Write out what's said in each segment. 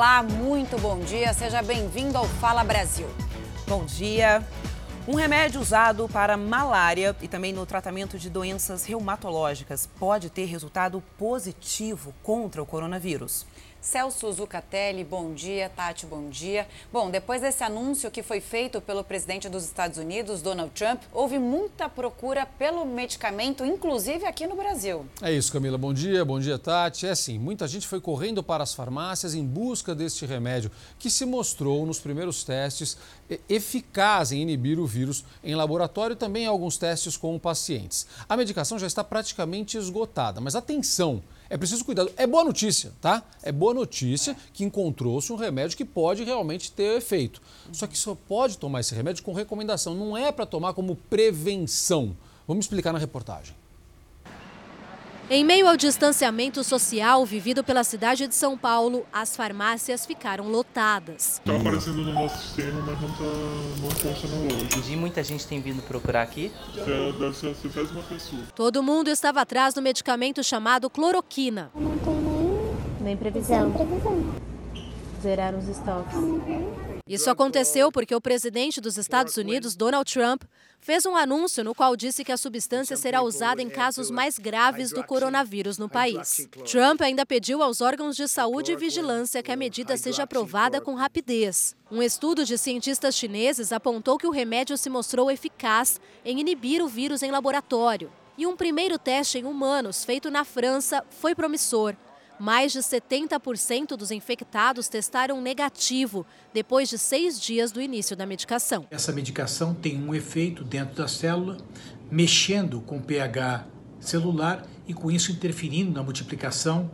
Olá, muito bom dia. Seja bem-vindo ao Fala Brasil. Bom dia. Um remédio usado para malária e também no tratamento de doenças reumatológicas pode ter resultado positivo contra o coronavírus. Celso Zucatelli, bom dia. Tati, bom dia. Bom, depois desse anúncio que foi feito pelo presidente dos Estados Unidos, Donald Trump, houve muita procura pelo medicamento, inclusive aqui no Brasil. É isso, Camila. Bom dia, bom dia, Tati. É assim, muita gente foi correndo para as farmácias em busca deste remédio, que se mostrou nos primeiros testes eficaz em inibir o vírus em laboratório e também em alguns testes com pacientes. A medicação já está praticamente esgotada, mas atenção! É preciso cuidado. É boa notícia, tá? É boa notícia que encontrou-se um remédio que pode realmente ter efeito. Só que só pode tomar esse remédio com recomendação, não é para tomar como prevenção. Vamos explicar na reportagem. Em meio ao distanciamento social vivido pela cidade de São Paulo, as farmácias ficaram lotadas. Está aparecendo no nosso sistema, mas não, tá, não funcionando hoje. E muita gente tem vindo procurar aqui? É, deve ser a centésima pessoa. Todo mundo estava atrás do medicamento chamado cloroquina. Não tem nem, nem previsão. nem previsão. Zeraram os estoques. Isso aconteceu porque o presidente dos Estados Unidos, Donald Trump, fez um anúncio no qual disse que a substância será usada em casos mais graves do coronavírus no país. Trump ainda pediu aos órgãos de saúde e vigilância que a medida seja aprovada com rapidez. Um estudo de cientistas chineses apontou que o remédio se mostrou eficaz em inibir o vírus em laboratório. E um primeiro teste em humanos, feito na França, foi promissor. Mais de 70% dos infectados testaram negativo depois de seis dias do início da medicação. Essa medicação tem um efeito dentro da célula, mexendo com o pH celular e com isso interferindo na multiplicação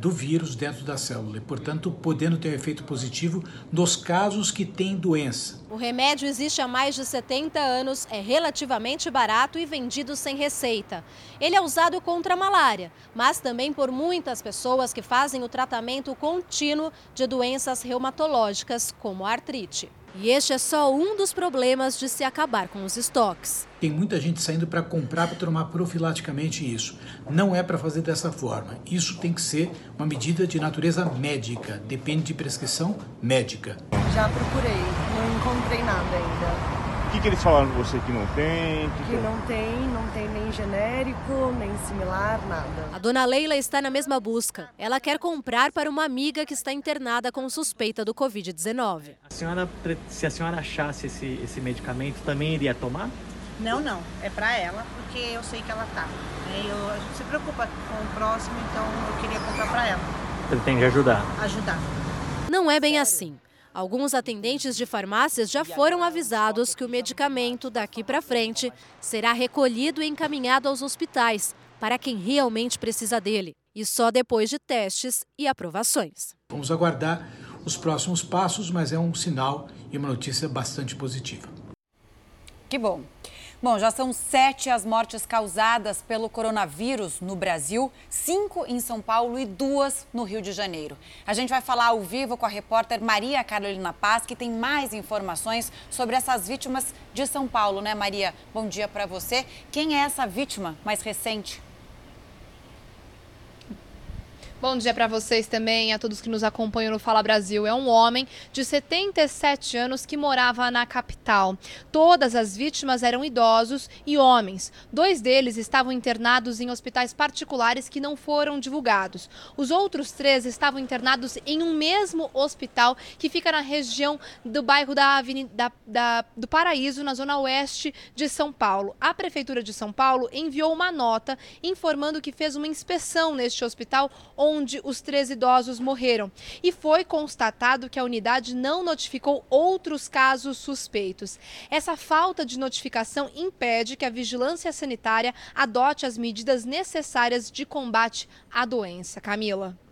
do vírus dentro da célula e, portanto, podendo ter um efeito positivo nos casos que têm doença. O remédio existe há mais de 70 anos, é relativamente barato e vendido sem receita. Ele é usado contra a malária, mas também por muitas pessoas que fazem o tratamento contínuo de doenças reumatológicas, como a artrite. E este é só um dos problemas de se acabar com os estoques. Tem muita gente saindo para comprar para tomar profilaticamente isso. Não é para fazer dessa forma. Isso tem que ser uma medida de natureza médica, depende de prescrição médica. Já procurei, não encontrei nada ainda. O que, que eles falaram com você que não tem? Que, que não tem, não tem nem genérico, nem similar, nada. A dona Leila está na mesma busca. Ela quer comprar para uma amiga que está internada com suspeita do Covid-19. A senhora, se a senhora achasse esse, esse medicamento, também iria tomar? Não, não. É para ela, porque eu sei que ela tá. Eu, a gente se preocupa com o próximo, então eu queria comprar para ela. Que ajudar. Ajudar. Não é bem assim. Alguns atendentes de farmácias já foram avisados que o medicamento daqui para frente será recolhido e encaminhado aos hospitais para quem realmente precisa dele, e só depois de testes e aprovações. Vamos aguardar os próximos passos, mas é um sinal e uma notícia bastante positiva. Que bom. Bom, já são sete as mortes causadas pelo coronavírus no Brasil, cinco em São Paulo e duas no Rio de Janeiro. A gente vai falar ao vivo com a repórter Maria Carolina Paz, que tem mais informações sobre essas vítimas de São Paulo, né, Maria? Bom dia para você. Quem é essa vítima mais recente? Bom dia para vocês também, a todos que nos acompanham no Fala Brasil. É um homem de 77 anos que morava na capital. Todas as vítimas eram idosos e homens. Dois deles estavam internados em hospitais particulares que não foram divulgados. Os outros três estavam internados em um mesmo hospital que fica na região do bairro da, Avenida, da, da, do Paraíso, na zona oeste de São Paulo. A Prefeitura de São Paulo enviou uma nota informando que fez uma inspeção neste hospital onde onde os três idosos morreram. E foi constatado que a unidade não notificou outros casos suspeitos. Essa falta de notificação impede que a vigilância sanitária adote as medidas necessárias de combate à doença. Camila.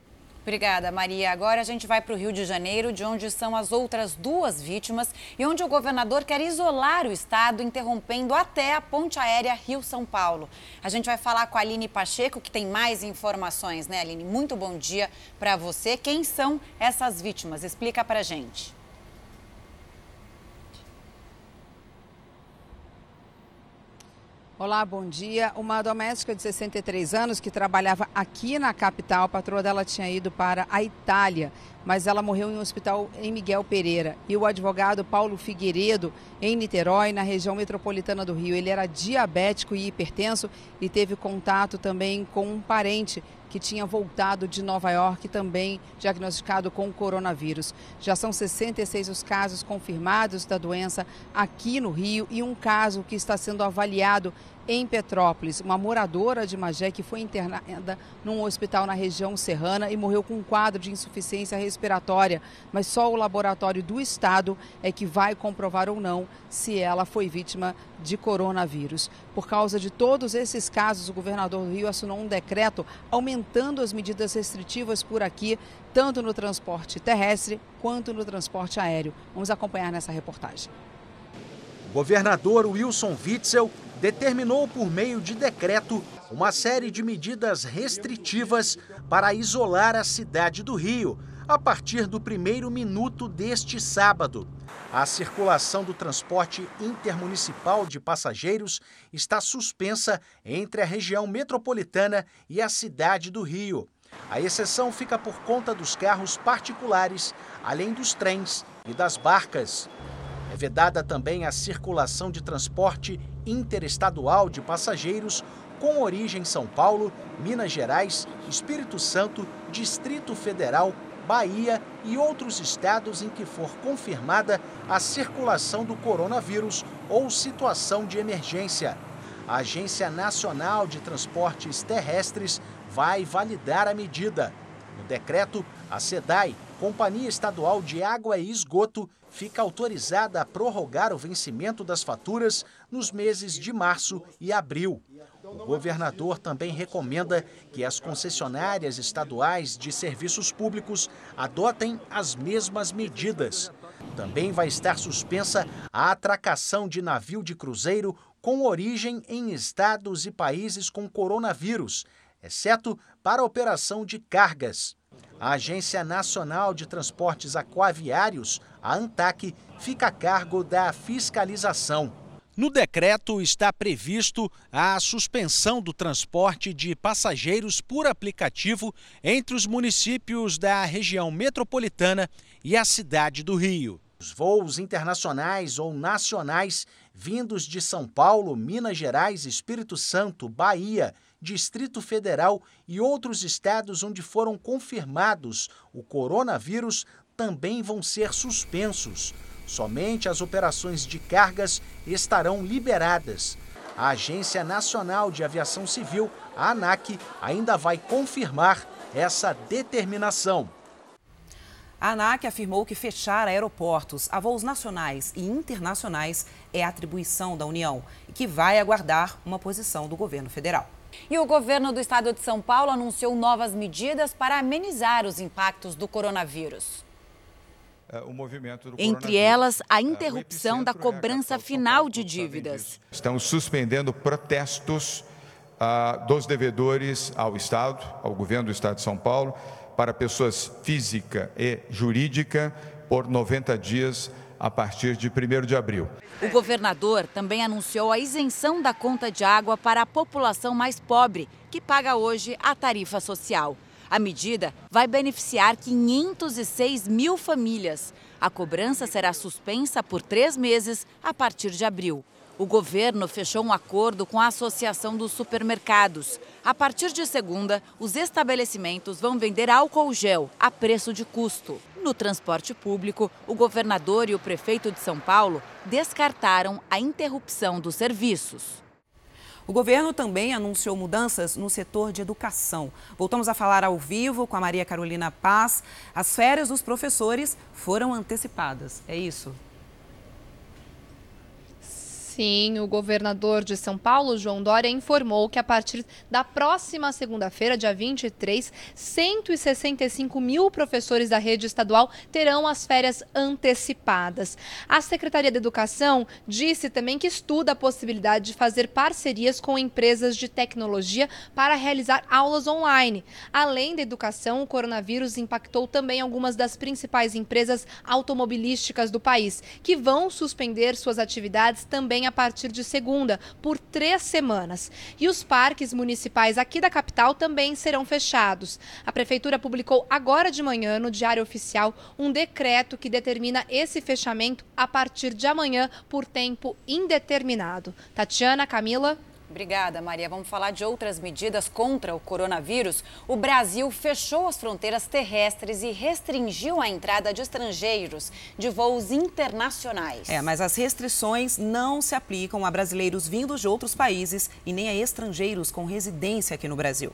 Obrigada, Maria. Agora a gente vai para o Rio de Janeiro, de onde são as outras duas vítimas e onde o governador quer isolar o estado, interrompendo até a ponte aérea Rio-São Paulo. A gente vai falar com a Aline Pacheco, que tem mais informações, né, Aline? Muito bom dia para você. Quem são essas vítimas? Explica para a gente. Olá, bom dia. Uma doméstica de 63 anos que trabalhava aqui na capital, a patroa dela tinha ido para a Itália, mas ela morreu em um hospital em Miguel Pereira. E o advogado Paulo Figueiredo, em Niterói, na região metropolitana do Rio, ele era diabético e hipertenso e teve contato também com um parente que tinha voltado de Nova York, também diagnosticado com coronavírus. Já são 66 os casos confirmados da doença aqui no Rio e um caso que está sendo avaliado em Petrópolis. Uma moradora de Magé que foi internada num hospital na região serrana e morreu com um quadro de insuficiência respiratória. Mas só o laboratório do estado é que vai comprovar ou não se ela foi vítima de coronavírus. Por causa de todos esses casos, o governador do Rio assinou um decreto aumentando as medidas restritivas por aqui, tanto no transporte terrestre quanto no transporte aéreo. Vamos acompanhar nessa reportagem. O governador Wilson Witzel determinou por meio de decreto uma série de medidas restritivas para isolar a cidade do Rio a partir do primeiro minuto deste sábado. A circulação do transporte intermunicipal de passageiros está suspensa entre a região metropolitana e a cidade do Rio. A exceção fica por conta dos carros particulares, além dos trens e das barcas. É vedada também a circulação de transporte interestadual de passageiros com origem em São Paulo, Minas Gerais, Espírito Santo, Distrito Federal, Bahia e outros estados em que for confirmada a circulação do coronavírus ou situação de emergência. A Agência Nacional de Transportes Terrestres vai validar a medida. No decreto, a SEDAI, Companhia Estadual de Água e Esgoto, fica autorizada a prorrogar o vencimento das faturas nos meses de março e abril. O governador também recomenda que as concessionárias estaduais de serviços públicos adotem as mesmas medidas. Também vai estar suspensa a atracação de navio de cruzeiro com origem em estados e países com coronavírus, exceto para operação de cargas. A Agência Nacional de Transportes Aquaviários, a ANTAC, fica a cargo da fiscalização. No decreto está previsto a suspensão do transporte de passageiros por aplicativo entre os municípios da região metropolitana e a cidade do Rio. Os voos internacionais ou nacionais vindos de São Paulo, Minas Gerais, Espírito Santo, Bahia, Distrito Federal e outros estados onde foram confirmados o coronavírus também vão ser suspensos. Somente as operações de cargas estarão liberadas. A Agência Nacional de Aviação Civil, a ANAC, ainda vai confirmar essa determinação. A ANAC afirmou que fechar aeroportos a voos nacionais e internacionais é atribuição da União e que vai aguardar uma posição do governo federal. E o governo do estado de São Paulo anunciou novas medidas para amenizar os impactos do coronavírus. É, Entre elas, a é, interrupção da cobrança final de dívidas. Estamos suspendendo protestos ah, dos devedores ao Estado, ao governo do Estado de São Paulo, para pessoas física e jurídica por 90 dias a partir de 1 de abril. O governador também anunciou a isenção da conta de água para a população mais pobre, que paga hoje a tarifa social. A medida vai beneficiar 506 mil famílias. A cobrança será suspensa por três meses a partir de abril. O governo fechou um acordo com a Associação dos Supermercados. A partir de segunda, os estabelecimentos vão vender álcool gel a preço de custo. No transporte público, o governador e o prefeito de São Paulo descartaram a interrupção dos serviços. O governo também anunciou mudanças no setor de educação. Voltamos a falar ao vivo com a Maria Carolina Paz. As férias dos professores foram antecipadas. É isso? Sim, o governador de São Paulo, João Dória, informou que a partir da próxima segunda-feira, dia 23, 165 mil professores da rede estadual terão as férias antecipadas. A Secretaria de Educação disse também que estuda a possibilidade de fazer parcerias com empresas de tecnologia para realizar aulas online. Além da educação, o coronavírus impactou também algumas das principais empresas automobilísticas do país, que vão suspender suas atividades também a partir de segunda, por três semanas. E os parques municipais aqui da capital também serão fechados. A Prefeitura publicou agora de manhã, no Diário Oficial, um decreto que determina esse fechamento a partir de amanhã por tempo indeterminado. Tatiana, Camila. Obrigada, Maria. Vamos falar de outras medidas contra o coronavírus. O Brasil fechou as fronteiras terrestres e restringiu a entrada de estrangeiros de voos internacionais. É, mas as restrições não se aplicam a brasileiros vindos de outros países e nem a estrangeiros com residência aqui no Brasil.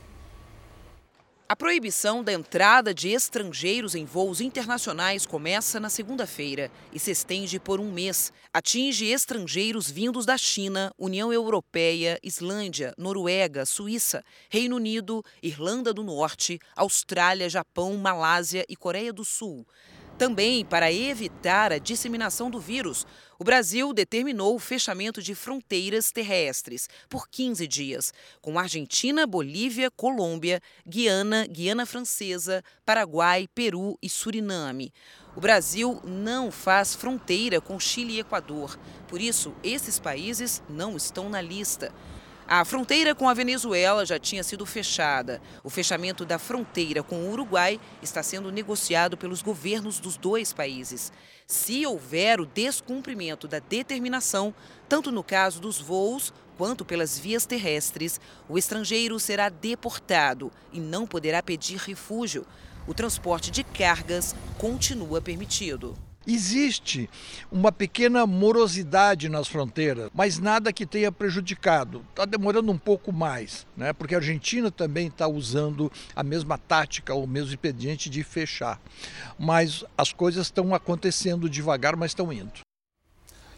A proibição da entrada de estrangeiros em voos internacionais começa na segunda-feira e se estende por um mês. Atinge estrangeiros vindos da China, União Europeia, Islândia, Noruega, Suíça, Reino Unido, Irlanda do Norte, Austrália, Japão, Malásia e Coreia do Sul. Também para evitar a disseminação do vírus, o Brasil determinou o fechamento de fronteiras terrestres por 15 dias, com Argentina, Bolívia, Colômbia, Guiana, Guiana Francesa, Paraguai, Peru e Suriname. O Brasil não faz fronteira com Chile e Equador, por isso esses países não estão na lista. A fronteira com a Venezuela já tinha sido fechada. O fechamento da fronteira com o Uruguai está sendo negociado pelos governos dos dois países. Se houver o descumprimento da determinação, tanto no caso dos voos quanto pelas vias terrestres, o estrangeiro será deportado e não poderá pedir refúgio. O transporte de cargas continua permitido. Existe uma pequena morosidade nas fronteiras, mas nada que tenha prejudicado. Está demorando um pouco mais, né? porque a Argentina também está usando a mesma tática, o mesmo expediente de fechar. Mas as coisas estão acontecendo devagar, mas estão indo.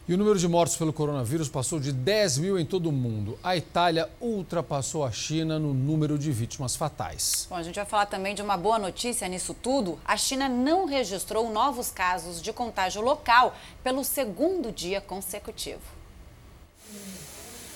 E o número de mortos pelo coronavírus passou de 10 mil em todo o mundo. A Itália ultrapassou a China no número de vítimas fatais. Bom, a gente vai falar também de uma boa notícia nisso tudo. A China não registrou novos casos de contágio local pelo segundo dia consecutivo.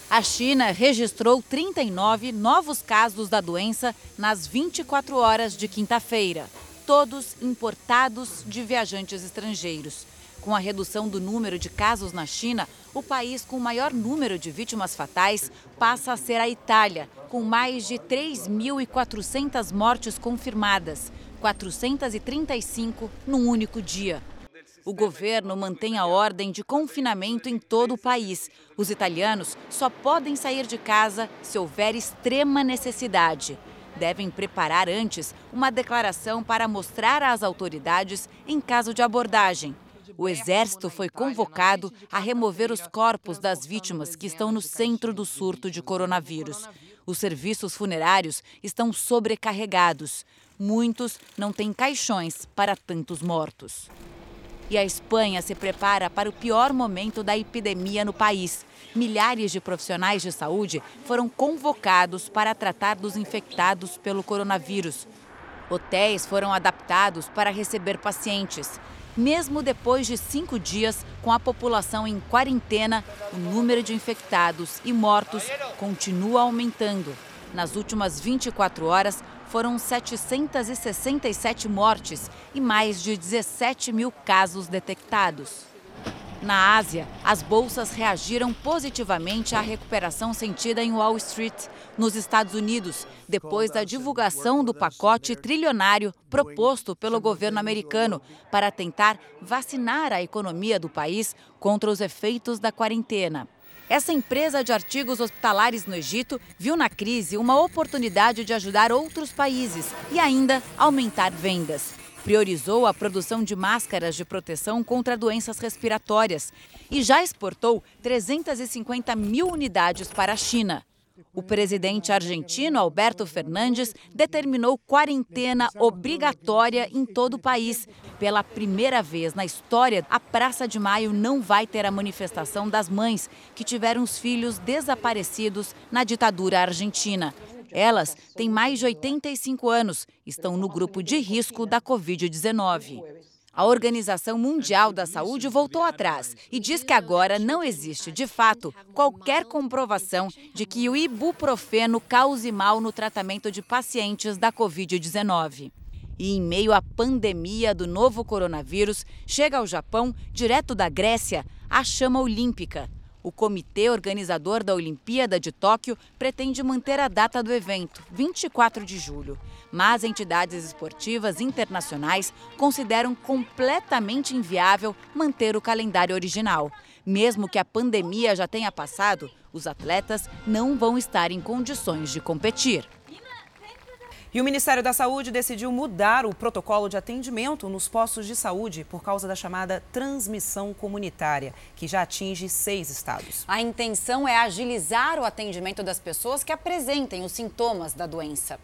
A China registrou 39 novos casos da doença nas 24 horas de quinta-feira, todos importados de viajantes estrangeiros. Com a redução do número de casos na China, o país com o maior número de vítimas fatais passa a ser a Itália, com mais de 3.400 mortes confirmadas, 435 num único dia. O governo mantém a ordem de confinamento em todo o país. Os italianos só podem sair de casa se houver extrema necessidade. Devem preparar antes uma declaração para mostrar às autoridades em caso de abordagem. O Exército foi convocado a remover os corpos das vítimas que estão no centro do surto de coronavírus. Os serviços funerários estão sobrecarregados. Muitos não têm caixões para tantos mortos. E a Espanha se prepara para o pior momento da epidemia no país. Milhares de profissionais de saúde foram convocados para tratar dos infectados pelo coronavírus. Hotéis foram adaptados para receber pacientes. Mesmo depois de cinco dias, com a população em quarentena, o número de infectados e mortos continua aumentando. Nas últimas 24 horas, foram 767 mortes e mais de 17 mil casos detectados. Na Ásia, as bolsas reagiram positivamente à recuperação sentida em Wall Street, nos Estados Unidos, depois da divulgação do pacote trilionário proposto pelo governo americano para tentar vacinar a economia do país contra os efeitos da quarentena. Essa empresa de artigos hospitalares no Egito viu na crise uma oportunidade de ajudar outros países e ainda aumentar vendas priorizou a produção de máscaras de proteção contra doenças respiratórias e já exportou 350 mil unidades para a China. O presidente argentino Alberto Fernandes determinou quarentena obrigatória em todo o país. Pela primeira vez na história, a Praça de Maio não vai ter a manifestação das mães que tiveram os filhos desaparecidos na ditadura argentina. Elas têm mais de 85 anos, estão no grupo de risco da Covid-19. A Organização Mundial da Saúde voltou atrás e diz que agora não existe, de fato, qualquer comprovação de que o ibuprofeno cause mal no tratamento de pacientes da Covid-19. E em meio à pandemia do novo coronavírus, chega ao Japão, direto da Grécia, a chama olímpica. O comitê organizador da Olimpíada de Tóquio pretende manter a data do evento, 24 de julho. Mas entidades esportivas internacionais consideram completamente inviável manter o calendário original. Mesmo que a pandemia já tenha passado, os atletas não vão estar em condições de competir. E o Ministério da Saúde decidiu mudar o protocolo de atendimento nos postos de saúde por causa da chamada transmissão comunitária, que já atinge seis estados. A intenção é agilizar o atendimento das pessoas que apresentem os sintomas da doença.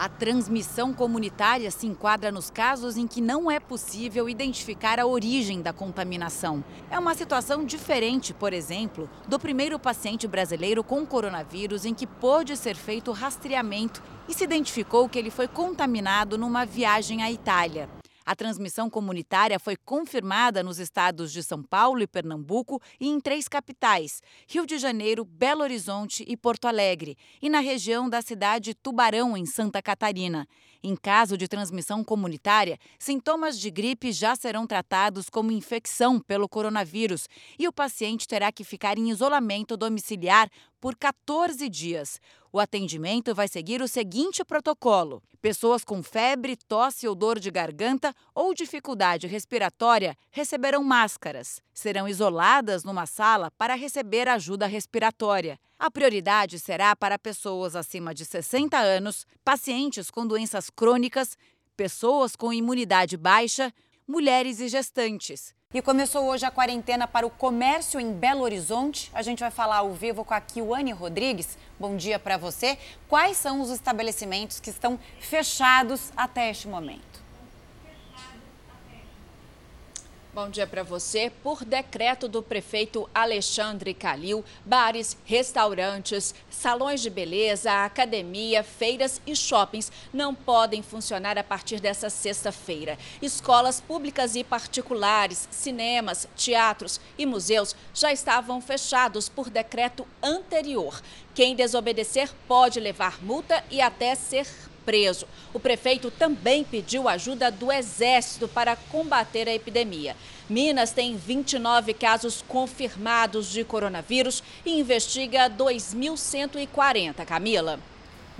A transmissão comunitária se enquadra nos casos em que não é possível identificar a origem da contaminação. É uma situação diferente, por exemplo, do primeiro paciente brasileiro com coronavírus em que pôde ser feito rastreamento e se identificou que ele foi contaminado numa viagem à Itália. A transmissão comunitária foi confirmada nos estados de São Paulo e Pernambuco e em três capitais: Rio de Janeiro, Belo Horizonte e Porto Alegre, e na região da cidade Tubarão, em Santa Catarina. Em caso de transmissão comunitária, sintomas de gripe já serão tratados como infecção pelo coronavírus e o paciente terá que ficar em isolamento domiciliar por 14 dias. O atendimento vai seguir o seguinte protocolo: pessoas com febre, tosse ou dor de garganta ou dificuldade respiratória receberão máscaras. Serão isoladas numa sala para receber ajuda respiratória. A prioridade será para pessoas acima de 60 anos, pacientes com doenças crônicas, pessoas com imunidade baixa, mulheres e gestantes. E começou hoje a quarentena para o comércio em Belo Horizonte. A gente vai falar ao vivo com a Kiwane Rodrigues. Bom dia para você. Quais são os estabelecimentos que estão fechados até este momento? Bom dia para você. Por decreto do prefeito Alexandre Calil, bares, restaurantes, salões de beleza, academia, feiras e shoppings não podem funcionar a partir dessa sexta-feira. Escolas públicas e particulares, cinemas, teatros e museus já estavam fechados por decreto anterior. Quem desobedecer pode levar multa e até ser preso. O prefeito também pediu ajuda do Exército para combater a epidemia. Minas tem 29 casos confirmados de coronavírus e investiga 2.140. Camila.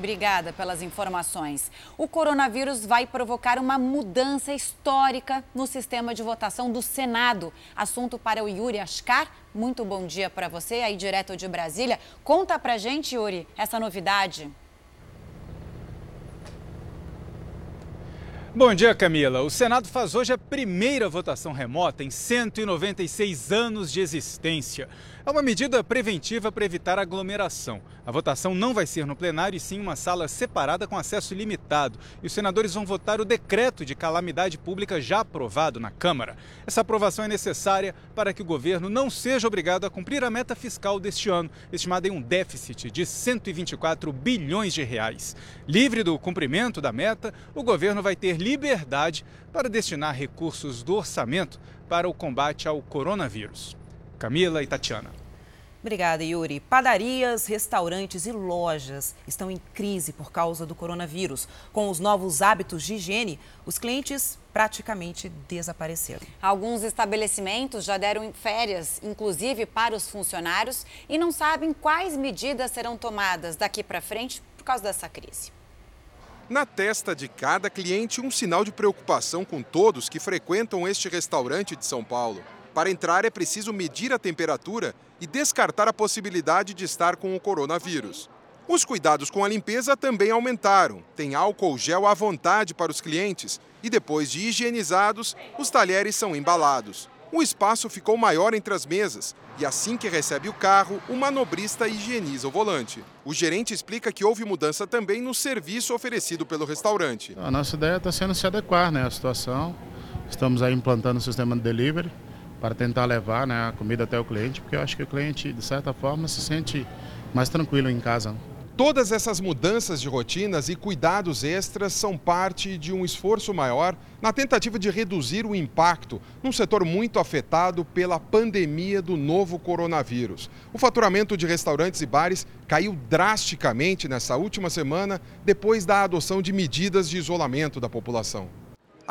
Obrigada pelas informações. O coronavírus vai provocar uma mudança histórica no sistema de votação do Senado. Assunto para o Yuri Ascar. Muito bom dia para você aí direto de Brasília. Conta pra gente, Yuri, essa novidade. Bom dia, Camila. O Senado faz hoje a primeira votação remota em 196 anos de existência. É uma medida preventiva para evitar aglomeração. A votação não vai ser no plenário e sim uma sala separada com acesso ilimitado. E os senadores vão votar o decreto de calamidade pública já aprovado na Câmara. Essa aprovação é necessária para que o governo não seja obrigado a cumprir a meta fiscal deste ano, estimada em um déficit de 124 bilhões de reais. Livre do cumprimento da meta, o governo vai ter liberdade para destinar recursos do orçamento para o combate ao coronavírus. Camila e Tatiana. Obrigada, Yuri. Padarias, restaurantes e lojas estão em crise por causa do coronavírus. Com os novos hábitos de higiene, os clientes praticamente desapareceram. Alguns estabelecimentos já deram férias, inclusive para os funcionários, e não sabem quais medidas serão tomadas daqui para frente por causa dessa crise. Na testa de cada cliente, um sinal de preocupação com todos que frequentam este restaurante de São Paulo. Para entrar é preciso medir a temperatura e descartar a possibilidade de estar com o coronavírus. Os cuidados com a limpeza também aumentaram. Tem álcool gel à vontade para os clientes e depois de higienizados, os talheres são embalados. O espaço ficou maior entre as mesas e assim que recebe o carro, o manobrista higieniza o volante. O gerente explica que houve mudança também no serviço oferecido pelo restaurante. A nossa ideia está sendo se adequar né, à situação. Estamos aí implantando o sistema de delivery para tentar levar né, a comida até o cliente, porque eu acho que o cliente, de certa forma, se sente mais tranquilo em casa. Todas essas mudanças de rotinas e cuidados extras são parte de um esforço maior na tentativa de reduzir o impacto num setor muito afetado pela pandemia do novo coronavírus. O faturamento de restaurantes e bares caiu drasticamente nessa última semana depois da adoção de medidas de isolamento da população.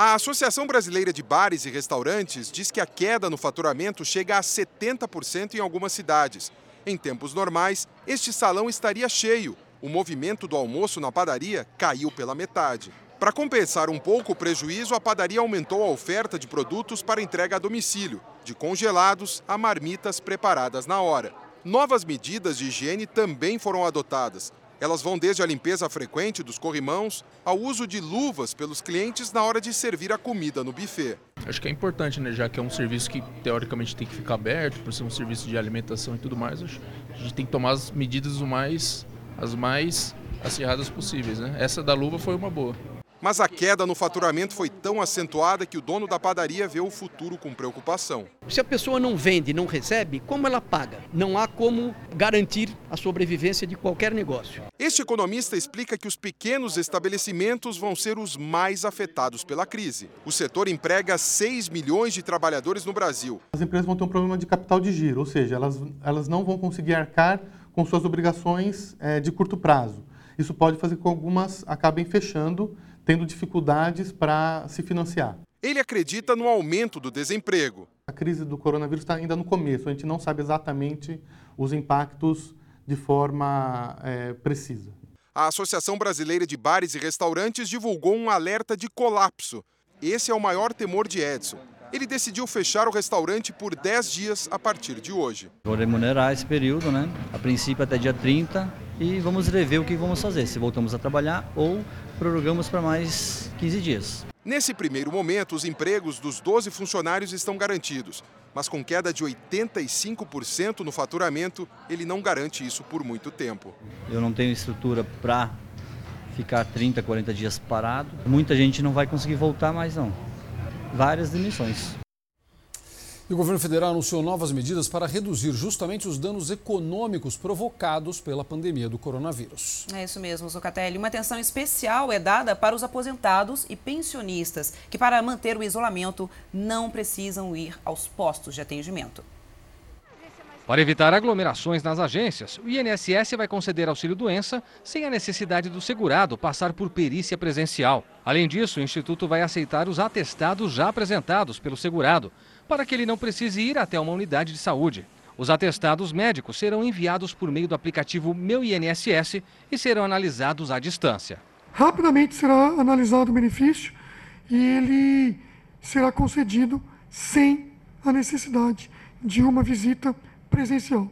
A Associação Brasileira de Bares e Restaurantes diz que a queda no faturamento chega a 70% em algumas cidades. Em tempos normais, este salão estaria cheio. O movimento do almoço na padaria caiu pela metade. Para compensar um pouco o prejuízo, a padaria aumentou a oferta de produtos para entrega a domicílio, de congelados a marmitas preparadas na hora. Novas medidas de higiene também foram adotadas. Elas vão desde a limpeza frequente dos corrimãos ao uso de luvas pelos clientes na hora de servir a comida no buffet. Acho que é importante, né, já que é um serviço que teoricamente tem que ficar aberto, por ser um serviço de alimentação e tudo mais, a gente tem que tomar as medidas o mais, as mais acirradas possíveis. Né? Essa da luva foi uma boa. Mas a queda no faturamento foi tão acentuada que o dono da padaria vê o futuro com preocupação. Se a pessoa não vende, não recebe, como ela paga? Não há como garantir a sobrevivência de qualquer negócio. Este economista explica que os pequenos estabelecimentos vão ser os mais afetados pela crise. O setor emprega 6 milhões de trabalhadores no Brasil. As empresas vão ter um problema de capital de giro, ou seja, elas, elas não vão conseguir arcar com suas obrigações é, de curto prazo. Isso pode fazer com que algumas acabem fechando tendo dificuldades para se financiar. Ele acredita no aumento do desemprego. A crise do coronavírus está ainda no começo, a gente não sabe exatamente os impactos de forma é, precisa. A Associação Brasileira de Bares e Restaurantes divulgou um alerta de colapso. Esse é o maior temor de Edson. Ele decidiu fechar o restaurante por 10 dias a partir de hoje. Vou remunerar esse período, né? A princípio até dia 30 e vamos rever o que vamos fazer, se voltamos a trabalhar ou prorrogamos para mais 15 dias. Nesse primeiro momento, os empregos dos 12 funcionários estão garantidos, mas com queda de 85% no faturamento, ele não garante isso por muito tempo. Eu não tenho estrutura para ficar 30, 40 dias parado. Muita gente não vai conseguir voltar mais não. Várias demissões. E o governo federal anunciou novas medidas para reduzir justamente os danos econômicos provocados pela pandemia do coronavírus. É isso mesmo, Zucatelli. Uma atenção especial é dada para os aposentados e pensionistas, que para manter o isolamento não precisam ir aos postos de atendimento. Para evitar aglomerações nas agências, o INSS vai conceder auxílio-doença sem a necessidade do segurado passar por perícia presencial. Além disso, o Instituto vai aceitar os atestados já apresentados pelo segurado, para que ele não precise ir até uma unidade de saúde. Os atestados médicos serão enviados por meio do aplicativo Meu INSS e serão analisados à distância. Rapidamente será analisado o benefício e ele será concedido sem a necessidade de uma visita presencial.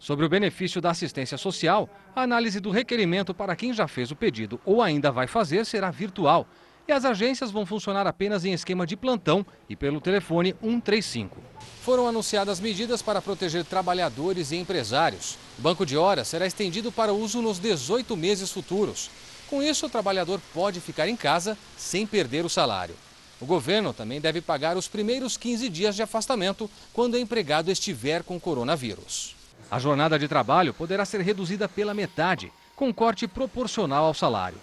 Sobre o benefício da assistência social, a análise do requerimento para quem já fez o pedido ou ainda vai fazer será virtual e as agências vão funcionar apenas em esquema de plantão e pelo telefone 135. Foram anunciadas medidas para proteger trabalhadores e empresários. O banco de horas será estendido para uso nos 18 meses futuros. Com isso, o trabalhador pode ficar em casa sem perder o salário. O governo também deve pagar os primeiros 15 dias de afastamento quando o empregado estiver com coronavírus. A jornada de trabalho poderá ser reduzida pela metade, com corte proporcional ao salário.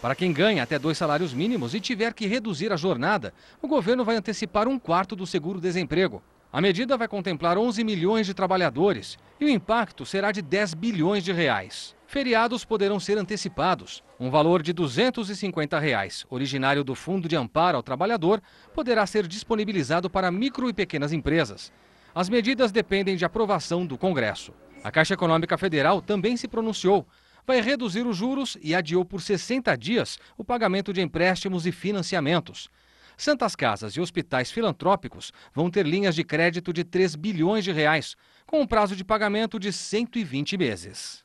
Para quem ganha até dois salários mínimos e tiver que reduzir a jornada, o governo vai antecipar um quarto do seguro-desemprego. A medida vai contemplar 11 milhões de trabalhadores e o impacto será de 10 bilhões de reais. Feriados poderão ser antecipados. Um valor de 250 reais, originário do Fundo de Amparo ao Trabalhador, poderá ser disponibilizado para micro e pequenas empresas. As medidas dependem de aprovação do Congresso. A Caixa Econômica Federal também se pronunciou vai reduzir os juros e adiou por 60 dias o pagamento de empréstimos e financiamentos. Santas Casas e hospitais filantrópicos vão ter linhas de crédito de 3 bilhões de reais, com um prazo de pagamento de 120 meses.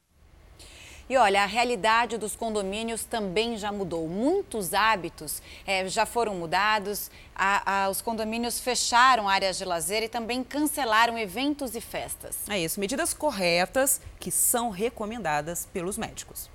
E olha, a realidade dos condomínios também já mudou. Muitos hábitos é, já foram mudados. A, a, os condomínios fecharam áreas de lazer e também cancelaram eventos e festas. É isso, medidas corretas que são recomendadas pelos médicos.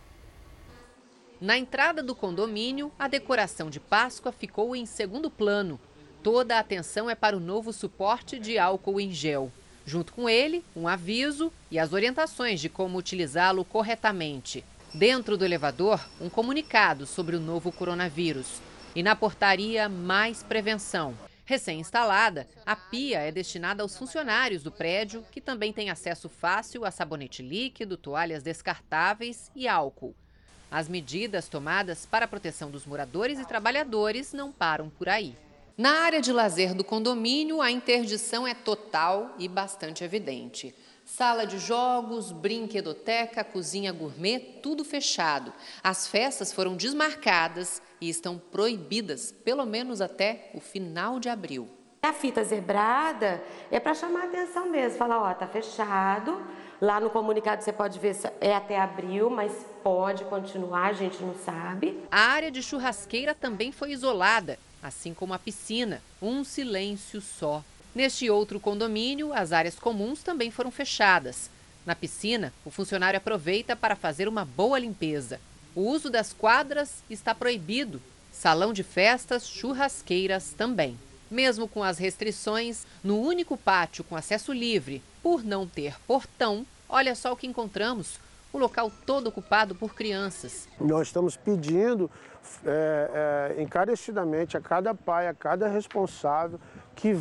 Na entrada do condomínio, a decoração de Páscoa ficou em segundo plano. Toda a atenção é para o novo suporte de álcool em gel. Junto com ele, um aviso e as orientações de como utilizá-lo corretamente. Dentro do elevador, um comunicado sobre o novo coronavírus. E na portaria, mais prevenção. Recém-instalada, a pia é destinada aos funcionários do prédio, que também têm acesso fácil a sabonete líquido, toalhas descartáveis e álcool. As medidas tomadas para a proteção dos moradores e trabalhadores não param por aí. Na área de lazer do condomínio, a interdição é total e bastante evidente. Sala de jogos, brinquedoteca, cozinha gourmet, tudo fechado. As festas foram desmarcadas e estão proibidas, pelo menos até o final de abril. A fita zebrada é para chamar a atenção mesmo, falar, ó, tá fechado. Lá no comunicado você pode ver é até abril, mas pode continuar, a gente não sabe. A área de churrasqueira também foi isolada assim como a piscina, um silêncio só. Neste outro condomínio, as áreas comuns também foram fechadas. Na piscina, o funcionário aproveita para fazer uma boa limpeza. O uso das quadras está proibido. Salão de festas, churrasqueiras também. Mesmo com as restrições, no único pátio com acesso livre, por não ter portão, olha só o que encontramos: o local todo ocupado por crianças. Nós estamos pedindo é, é, encarecidamente a cada pai, a cada responsável que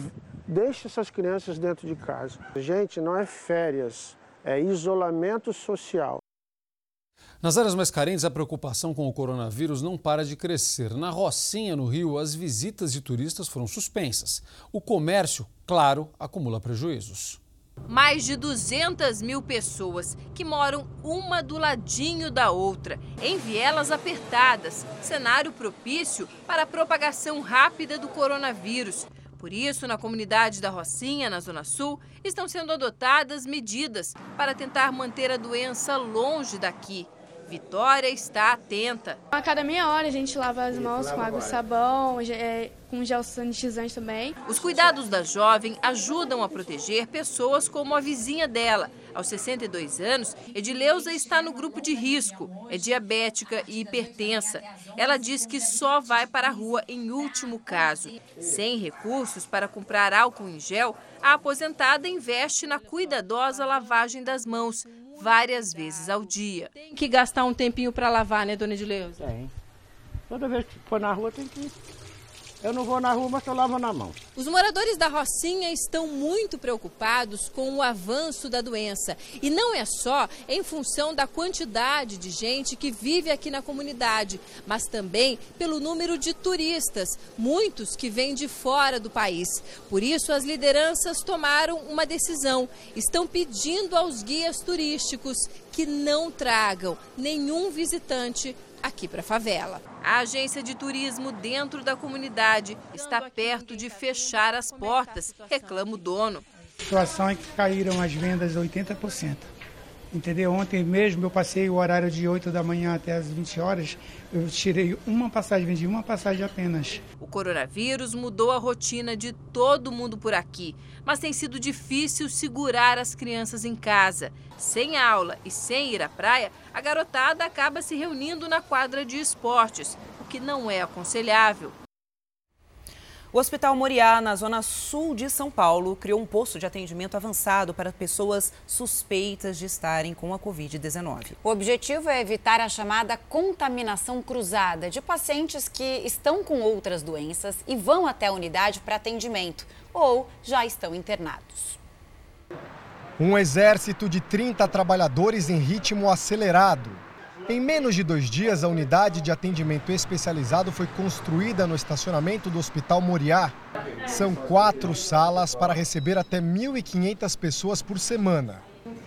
deixe essas crianças dentro de casa. Gente, não é férias, é isolamento social. Nas áreas mais carentes, a preocupação com o coronavírus não para de crescer. Na Rocinha, no Rio, as visitas de turistas foram suspensas. O comércio, claro, acumula prejuízos mais de 200 mil pessoas que moram uma do ladinho da outra, em vielas apertadas, cenário propício para a propagação rápida do coronavírus. Por isso, na comunidade da Rocinha, na Zona Sul, estão sendo adotadas medidas para tentar manter a doença longe daqui. Vitória está atenta. A cada meia hora a gente lava as mãos com água e sabão, é, com gel sanitizante também. Os cuidados da jovem ajudam a proteger pessoas como a vizinha dela. Aos 62 anos, Edileuza está no grupo de risco, é diabética e hipertensa. Ela diz que só vai para a rua em último caso. Sem recursos para comprar álcool em gel, a aposentada investe na cuidadosa lavagem das mãos, várias vezes ao dia. Tem que gastar um tempinho para lavar, né, dona Edileuza? Tem. Toda vez que for na rua tem que eu não vou na rua, mas eu lavo na mão. Os moradores da Rocinha estão muito preocupados com o avanço da doença. E não é só em função da quantidade de gente que vive aqui na comunidade, mas também pelo número de turistas, muitos que vêm de fora do país. Por isso, as lideranças tomaram uma decisão. Estão pedindo aos guias turísticos que não tragam nenhum visitante aqui para a favela. A agência de turismo dentro da comunidade está perto de fechar as portas, reclama o dono. A situação é que caíram as vendas 80%. Entendeu? Ontem mesmo eu passei o horário de 8 da manhã até as 20 horas, eu tirei uma passagem, vendi uma passagem apenas. O coronavírus mudou a rotina de todo mundo por aqui, mas tem sido difícil segurar as crianças em casa. Sem aula e sem ir à praia, a garotada acaba se reunindo na quadra de esportes, o que não é aconselhável. O Hospital Moriá, na zona sul de São Paulo, criou um posto de atendimento avançado para pessoas suspeitas de estarem com a Covid-19. O objetivo é evitar a chamada contaminação cruzada de pacientes que estão com outras doenças e vão até a unidade para atendimento ou já estão internados. Um exército de 30 trabalhadores em ritmo acelerado em menos de dois dias, a unidade de atendimento especializado foi construída no estacionamento do Hospital Moriá. São quatro salas para receber até 1.500 pessoas por semana.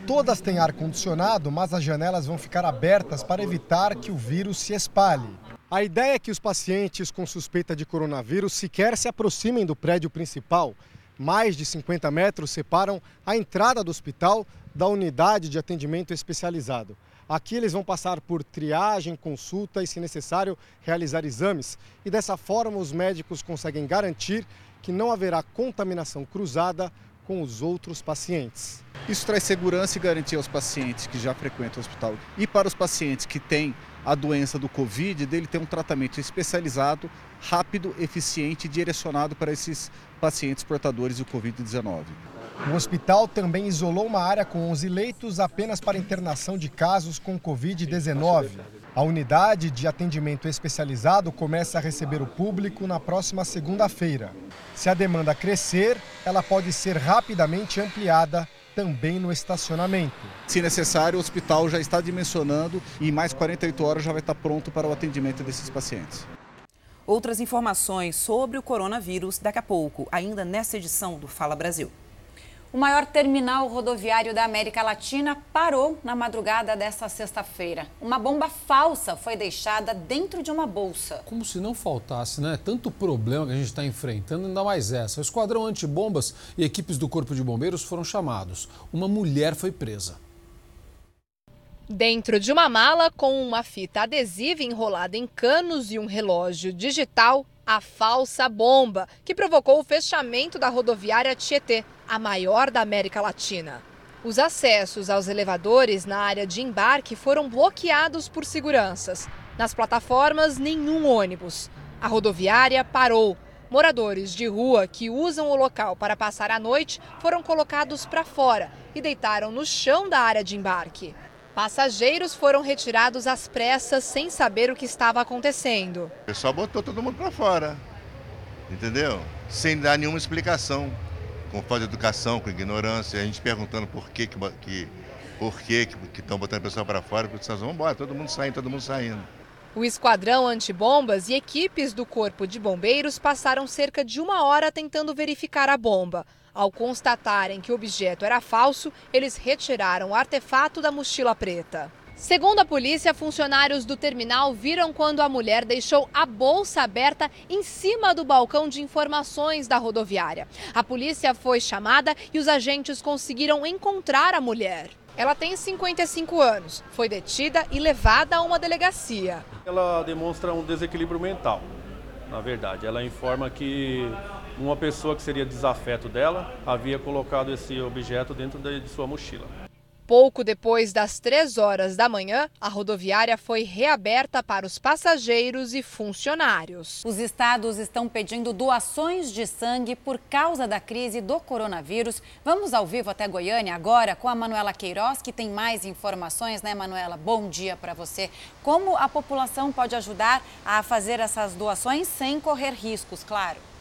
Todas têm ar-condicionado, mas as janelas vão ficar abertas para evitar que o vírus se espalhe. A ideia é que os pacientes com suspeita de coronavírus sequer se aproximem do prédio principal. Mais de 50 metros separam a entrada do hospital da unidade de atendimento especializado. Aqui eles vão passar por triagem, consulta e, se necessário, realizar exames. E dessa forma, os médicos conseguem garantir que não haverá contaminação cruzada com os outros pacientes. Isso traz segurança e garantia aos pacientes que já frequentam o hospital e para os pacientes que têm a doença do Covid, dele ter um tratamento especializado, rápido, eficiente e direcionado para esses pacientes portadores do Covid-19. O hospital também isolou uma área com 11 leitos apenas para internação de casos com Covid-19. A unidade de atendimento especializado começa a receber o público na próxima segunda-feira. Se a demanda crescer, ela pode ser rapidamente ampliada também no estacionamento. Se necessário, o hospital já está dimensionando e em mais 48 horas já vai estar pronto para o atendimento desses pacientes. Outras informações sobre o coronavírus daqui a pouco, ainda nessa edição do Fala Brasil. O maior terminal rodoviário da América Latina parou na madrugada desta sexta-feira. Uma bomba falsa foi deixada dentro de uma bolsa. Como se não faltasse, né? Tanto problema que a gente está enfrentando, ainda mais essa. O esquadrão antibombas e equipes do Corpo de Bombeiros foram chamados. Uma mulher foi presa. Dentro de uma mala com uma fita adesiva enrolada em canos e um relógio digital, a falsa bomba, que provocou o fechamento da rodoviária Tietê, a maior da América Latina. Os acessos aos elevadores na área de embarque foram bloqueados por seguranças. Nas plataformas, nenhum ônibus. A rodoviária parou. Moradores de rua que usam o local para passar a noite foram colocados para fora e deitaram no chão da área de embarque. Passageiros foram retirados às pressas sem saber o que estava acontecendo. O pessoal botou todo mundo para fora, entendeu? Sem dar nenhuma explicação, com falta de educação, com ignorância, a gente perguntando por que que, que por que estão botando o pessoal para fora, porque nós vamos embora, todo mundo saindo, todo mundo saindo. O esquadrão antibombas e equipes do Corpo de Bombeiros passaram cerca de uma hora tentando verificar a bomba. Ao constatarem que o objeto era falso, eles retiraram o artefato da mochila preta. Segundo a polícia, funcionários do terminal viram quando a mulher deixou a bolsa aberta em cima do balcão de informações da rodoviária. A polícia foi chamada e os agentes conseguiram encontrar a mulher. Ela tem 55 anos, foi detida e levada a uma delegacia. Ela demonstra um desequilíbrio mental, na verdade. Ela informa que uma pessoa que seria desafeto dela havia colocado esse objeto dentro de sua mochila. Pouco depois das três horas da manhã, a rodoviária foi reaberta para os passageiros e funcionários. Os estados estão pedindo doações de sangue por causa da crise do coronavírus. Vamos ao vivo até Goiânia agora com a Manuela Queiroz, que tem mais informações, né, Manuela? Bom dia para você. Como a população pode ajudar a fazer essas doações sem correr riscos, claro?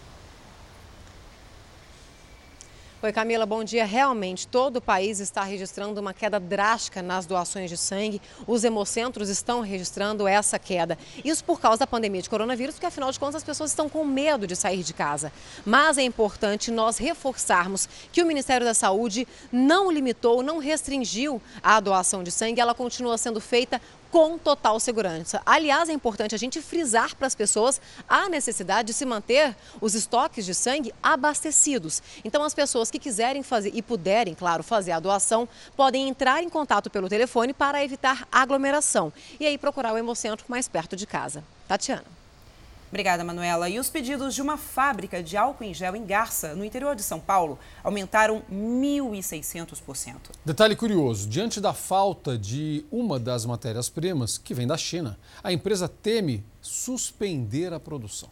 Oi, Camila, bom dia. Realmente, todo o país está registrando uma queda drástica nas doações de sangue. Os hemocentros estão registrando essa queda. Isso por causa da pandemia de coronavírus, porque afinal de contas as pessoas estão com medo de sair de casa. Mas é importante nós reforçarmos que o Ministério da Saúde não limitou, não restringiu a doação de sangue. Ela continua sendo feita com total segurança. Aliás, é importante a gente frisar para as pessoas a necessidade de se manter os estoques de sangue abastecidos. Então, as pessoas que quiserem fazer e puderem, claro, fazer a doação, podem entrar em contato pelo telefone para evitar aglomeração e aí procurar o Hemocentro mais perto de casa. Tatiana. Obrigada, Manuela. E os pedidos de uma fábrica de álcool em gel em Garça, no interior de São Paulo, aumentaram 1.600%. Detalhe curioso: diante da falta de uma das matérias-primas, que vem da China, a empresa teme suspender a produção.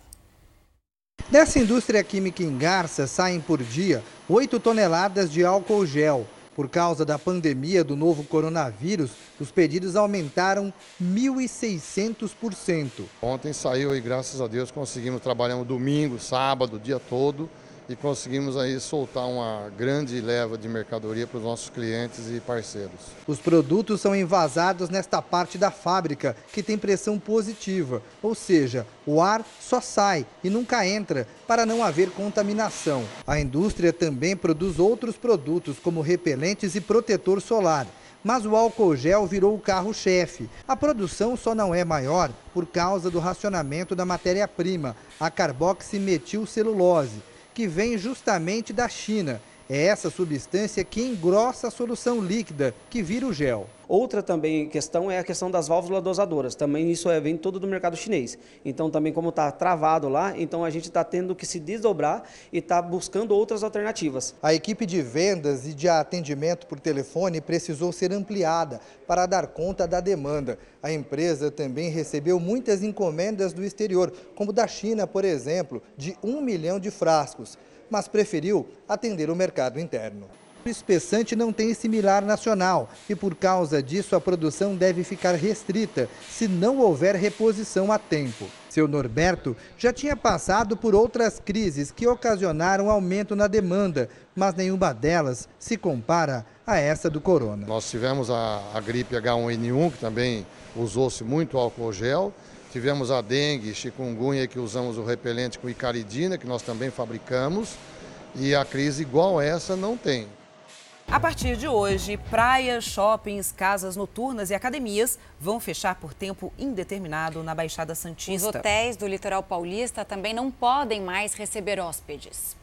Dessa indústria química em Garça saem por dia 8 toneladas de álcool gel. Por causa da pandemia do novo coronavírus, os pedidos aumentaram 1.600%. Ontem saiu e graças a Deus conseguimos trabalhar um domingo, sábado, dia todo e conseguimos aí soltar uma grande leva de mercadoria para os nossos clientes e parceiros. Os produtos são envasados nesta parte da fábrica, que tem pressão positiva, ou seja, o ar só sai e nunca entra para não haver contaminação. A indústria também produz outros produtos como repelentes e protetor solar. Mas o álcool gel virou o carro-chefe. A produção só não é maior por causa do racionamento da matéria-prima, a carboximetilcelulose que vem justamente da China. É essa substância que engrossa a solução líquida, que vira o gel. Outra também questão é a questão das válvulas dosadoras. Também isso é, vem todo do mercado chinês. Então também como está travado lá, então a gente está tendo que se desdobrar e está buscando outras alternativas. A equipe de vendas e de atendimento por telefone precisou ser ampliada para dar conta da demanda. A empresa também recebeu muitas encomendas do exterior, como da China, por exemplo, de um milhão de frascos, mas preferiu atender o mercado interno. O espessante não tem similar nacional e, por causa disso, a produção deve ficar restrita se não houver reposição a tempo. Seu Norberto já tinha passado por outras crises que ocasionaram aumento na demanda, mas nenhuma delas se compara a essa do corona. Nós tivemos a, a gripe H1N1, que também usou-se muito álcool gel. Tivemos a dengue, chikungunya, que usamos o repelente com icaridina, que nós também fabricamos. E a crise igual essa não tem. A partir de hoje, praias, shoppings, casas noturnas e academias vão fechar por tempo indeterminado na Baixada Santista. Os hotéis do litoral paulista também não podem mais receber hóspedes.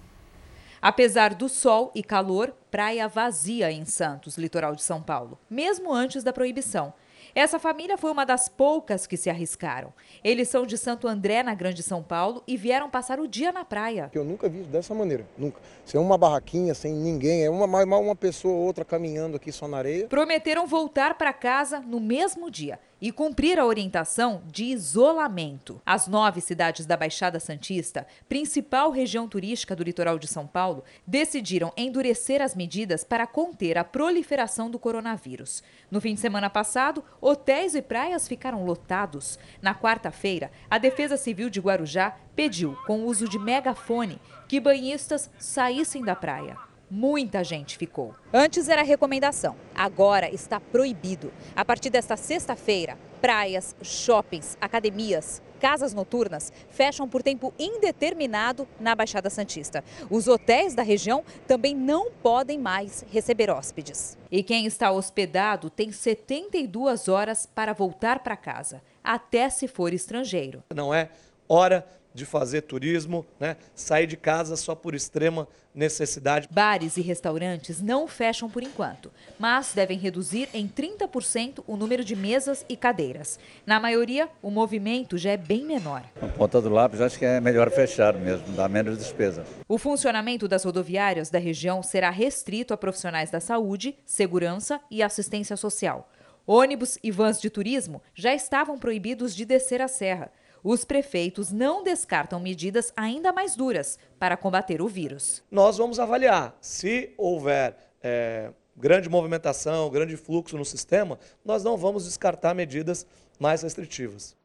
Apesar do sol e calor, praia vazia em Santos, litoral de São Paulo, mesmo antes da proibição. Essa família foi uma das poucas que se arriscaram. Eles são de Santo André, na Grande São Paulo, e vieram passar o dia na praia. Eu nunca vi dessa maneira, nunca. Sem uma barraquinha, sem ninguém, é uma, uma pessoa ou outra caminhando aqui só na areia. Prometeram voltar para casa no mesmo dia e cumprir a orientação de isolamento. As nove cidades da Baixada Santista, principal região turística do litoral de São Paulo, decidiram endurecer as medidas para conter a proliferação do coronavírus. No fim de semana passado, hotéis e praias ficaram lotados. Na quarta-feira, a Defesa Civil de Guarujá pediu, com uso de megafone, que banhistas saíssem da praia. Muita gente ficou. Antes era recomendação, agora está proibido. A partir desta sexta-feira, praias, shoppings, academias, casas noturnas fecham por tempo indeterminado na Baixada Santista. Os hotéis da região também não podem mais receber hóspedes. E quem está hospedado tem 72 horas para voltar para casa, até se for estrangeiro. Não é hora de fazer turismo, né? sair de casa só por extrema necessidade. Bares e restaurantes não fecham por enquanto, mas devem reduzir em 30% o número de mesas e cadeiras. Na maioria, o movimento já é bem menor. A ponta do lápis acho que é melhor fechar mesmo, dá menos despesa. O funcionamento das rodoviárias da região será restrito a profissionais da saúde, segurança e assistência social. Ônibus e vans de turismo já estavam proibidos de descer a serra. Os prefeitos não descartam medidas ainda mais duras para combater o vírus. Nós vamos avaliar se houver é, grande movimentação, grande fluxo no sistema, nós não vamos descartar medidas mais restritivas.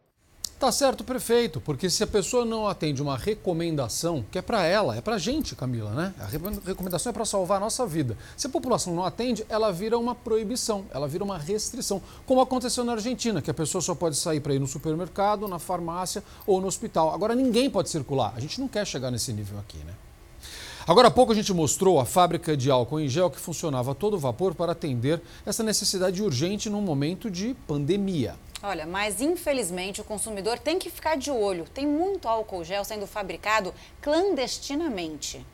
Tá certo, prefeito, porque se a pessoa não atende uma recomendação, que é para ela, é para gente, Camila, né? A recomendação é para salvar a nossa vida. Se a população não atende, ela vira uma proibição, ela vira uma restrição, como aconteceu na Argentina, que a pessoa só pode sair para ir no supermercado, na farmácia ou no hospital. Agora ninguém pode circular. A gente não quer chegar nesse nível aqui, né? Agora há pouco a gente mostrou a fábrica de álcool em gel que funcionava a todo vapor para atender essa necessidade urgente num momento de pandemia. Olha, mas infelizmente o consumidor tem que ficar de olho. Tem muito álcool gel sendo fabricado clandestinamente.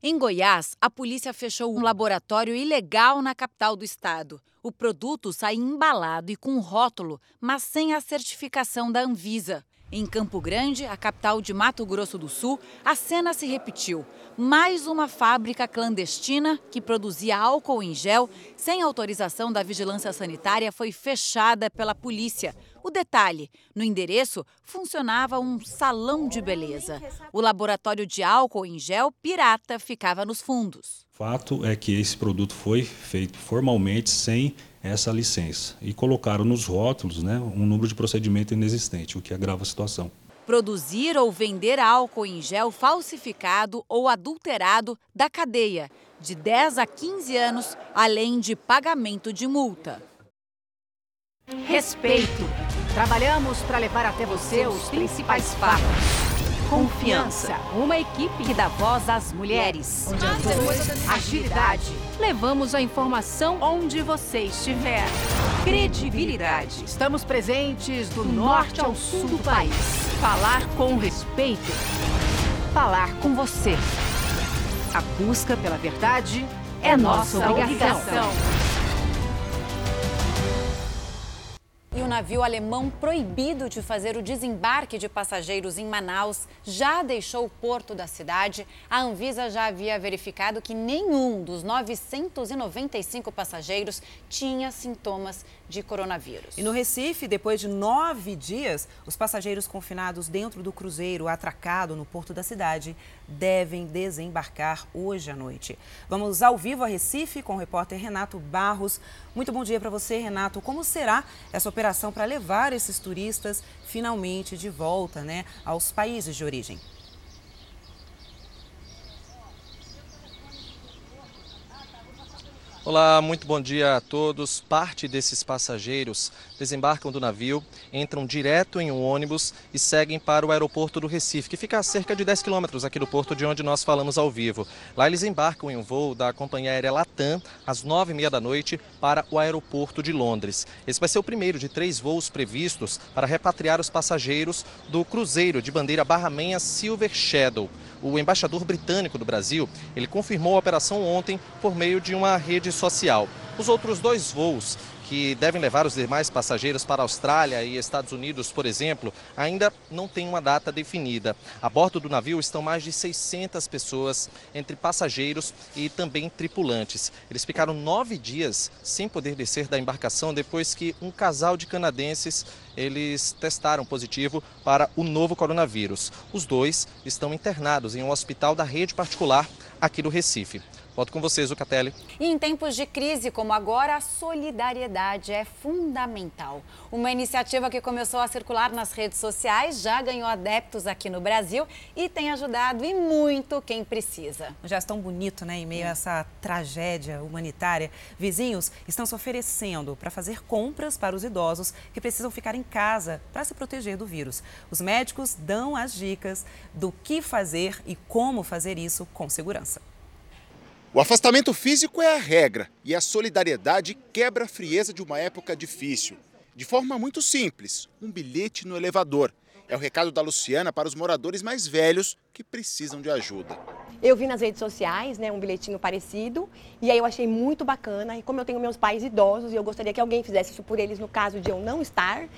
Em Goiás, a polícia fechou um laboratório ilegal na capital do estado. O produto sai embalado e com rótulo, mas sem a certificação da Anvisa. Em Campo Grande, a capital de Mato Grosso do Sul, a cena se repetiu. Mais uma fábrica clandestina que produzia álcool em gel sem autorização da vigilância sanitária foi fechada pela polícia. O detalhe: no endereço funcionava um salão de beleza. O laboratório de álcool em gel pirata ficava nos fundos. Fato é que esse produto foi feito formalmente sem essa licença e colocaram nos rótulos né, um número de procedimento inexistente, o que agrava a situação. Produzir ou vender álcool em gel falsificado ou adulterado da cadeia, de 10 a 15 anos, além de pagamento de multa. Respeito. Trabalhamos para levar até você os principais fatos. Confiança. Uma equipe que dá voz às mulheres. Agilidade. Levamos a informação onde você estiver. Credibilidade. Estamos presentes do norte ao sul do país. Falar com respeito. Falar com você. A busca pela verdade é nossa obrigação. E o navio alemão proibido de fazer o desembarque de passageiros em Manaus já deixou o porto da cidade, a Anvisa já havia verificado que nenhum dos 995 passageiros tinha sintomas de coronavírus. E no Recife, depois de nove dias, os passageiros confinados dentro do cruzeiro atracado no porto da cidade devem desembarcar hoje à noite. Vamos ao vivo a Recife com o repórter Renato Barros. Muito bom dia para você, Renato. Como será essa operação para levar esses turistas finalmente de volta né, aos países de origem? Olá, muito bom dia a todos. Parte desses passageiros desembarcam do navio, entram direto em um ônibus e seguem para o aeroporto do Recife, que fica a cerca de 10 quilômetros aqui do porto de onde nós falamos ao vivo. Lá eles embarcam em um voo da companhia aérea Latam às 9h30 da noite para o aeroporto de Londres. Esse vai ser o primeiro de três voos previstos para repatriar os passageiros do cruzeiro de bandeira barramenha Silver Shadow o embaixador britânico do Brasil, ele confirmou a operação ontem por meio de uma rede social. Os outros dois voos que devem levar os demais passageiros para a Austrália e Estados Unidos, por exemplo, ainda não tem uma data definida. A bordo do navio estão mais de 600 pessoas, entre passageiros e também tripulantes. Eles ficaram nove dias sem poder descer da embarcação depois que um casal de canadenses eles testaram positivo para o novo coronavírus. Os dois estão internados em um hospital da rede particular aqui do Recife. Volto com vocês, o Catelli. E em tempos de crise como agora, a solidariedade é fundamental. Uma iniciativa que começou a circular nas redes sociais já ganhou adeptos aqui no Brasil e tem ajudado e muito quem precisa. Já tão bonito, né? Em meio a essa tragédia humanitária, vizinhos estão se oferecendo para fazer compras para os idosos que precisam ficar em casa para se proteger do vírus. Os médicos dão as dicas do que fazer e como fazer isso com segurança. O afastamento físico é a regra e a solidariedade quebra a frieza de uma época difícil. De forma muito simples, um bilhete no elevador. É o recado da Luciana para os moradores mais velhos que precisam de ajuda. Eu vi nas redes sociais né, um bilhetinho parecido e aí eu achei muito bacana. E como eu tenho meus pais idosos e eu gostaria que alguém fizesse isso por eles no caso de eu não estar,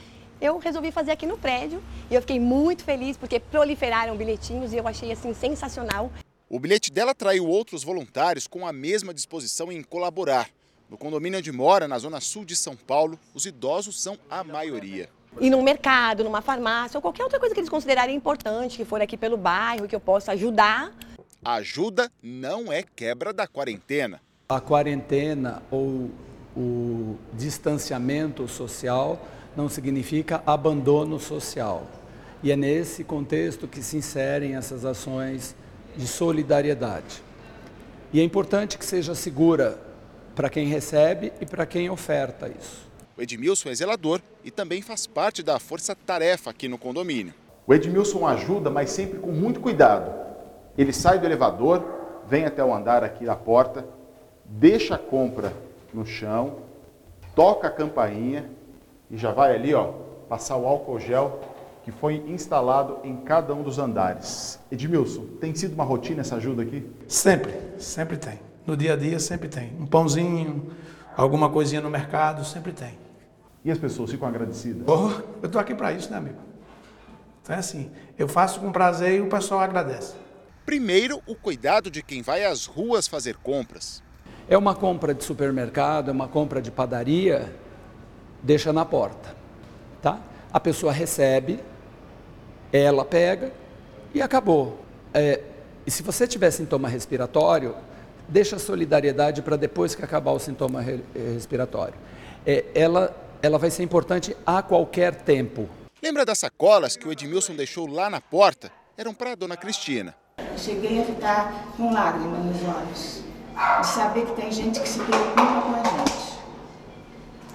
eu resolvi fazer aqui no prédio e eu fiquei muito feliz porque proliferaram bilhetinhos e eu achei assim sensacional. O bilhete dela atraiu outros voluntários com a mesma disposição em colaborar. No condomínio onde mora, na zona sul de São Paulo, os idosos são a maioria. E num mercado, numa farmácia ou qualquer outra coisa que eles considerarem importante, que for aqui pelo bairro, que eu possa ajudar. A ajuda não é quebra da quarentena. A quarentena ou o distanciamento social não significa abandono social. E é nesse contexto que se inserem essas ações de solidariedade. E é importante que seja segura para quem recebe e para quem oferta isso. O Edmilson é zelador e também faz parte da força-tarefa aqui no condomínio. O Edmilson ajuda, mas sempre com muito cuidado. Ele sai do elevador, vem até o andar aqui da porta, deixa a compra no chão, toca a campainha e já vai ali, ó, passar o álcool gel que foi instalado em cada um dos andares. Edmilson, tem sido uma rotina essa ajuda aqui? Sempre, sempre tem. No dia a dia sempre tem. Um pãozinho, alguma coisinha no mercado, sempre tem. E as pessoas ficam agradecidas? Oh, eu estou aqui para isso, né, amigo? Então é assim, eu faço com prazer e o pessoal agradece. Primeiro, o cuidado de quem vai às ruas fazer compras. É uma compra de supermercado, é uma compra de padaria, deixa na porta, tá? A pessoa recebe, ela pega e acabou. É, e se você tiver sintoma respiratório, deixa a solidariedade para depois que acabar o sintoma re, eh, respiratório. É, ela, ela vai ser importante a qualquer tempo. Lembra das sacolas que o Edmilson deixou lá na porta? Eram para a dona Cristina. Eu cheguei a ficar com lágrimas nos olhos, de saber que tem gente que se preocupa com a gente.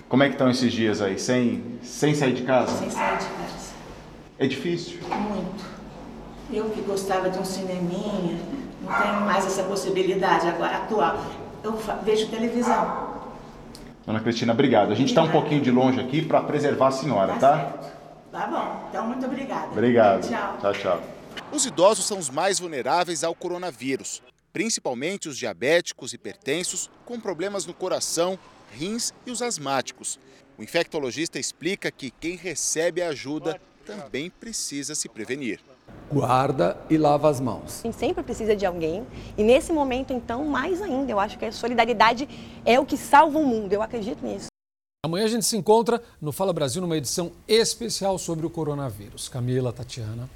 Como é que estão esses dias aí? Sem, sem sair de casa? Sem sair de casa. É difícil? Muito. Eu que gostava de um cineminha, não tenho mais essa possibilidade agora atual. Eu vejo televisão. Dona Cristina, obrigado. A gente está um pouquinho de longe aqui para preservar a senhora, tá? Certo. Tá bom. Então, muito obrigada. Obrigado. Tchau. Tchau, tchau. Os idosos são os mais vulneráveis ao coronavírus, principalmente os diabéticos, hipertensos, com problemas no coração, rins e os asmáticos. O O infectologista explica que quem recebe a ajuda também precisa se prevenir. Guarda e lava as mãos. A gente sempre precisa de alguém e nesse momento, então, mais ainda, eu acho que a solidariedade é o que salva o mundo, eu acredito nisso. Amanhã a gente se encontra no Fala Brasil numa edição especial sobre o coronavírus. Camila, Tatiana.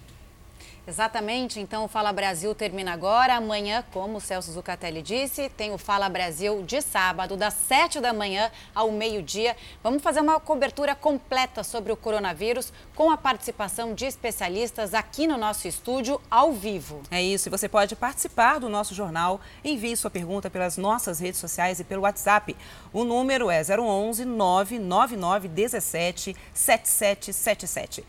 Exatamente, então o Fala Brasil termina agora. Amanhã, como o Celso Zucatelli disse, tem o Fala Brasil de sábado, das 7 da manhã ao meio-dia. Vamos fazer uma cobertura completa sobre o coronavírus com a participação de especialistas aqui no nosso estúdio, ao vivo. É isso, e você pode participar do nosso jornal. Envie sua pergunta pelas nossas redes sociais e pelo WhatsApp. O número é 011 999 17 7777.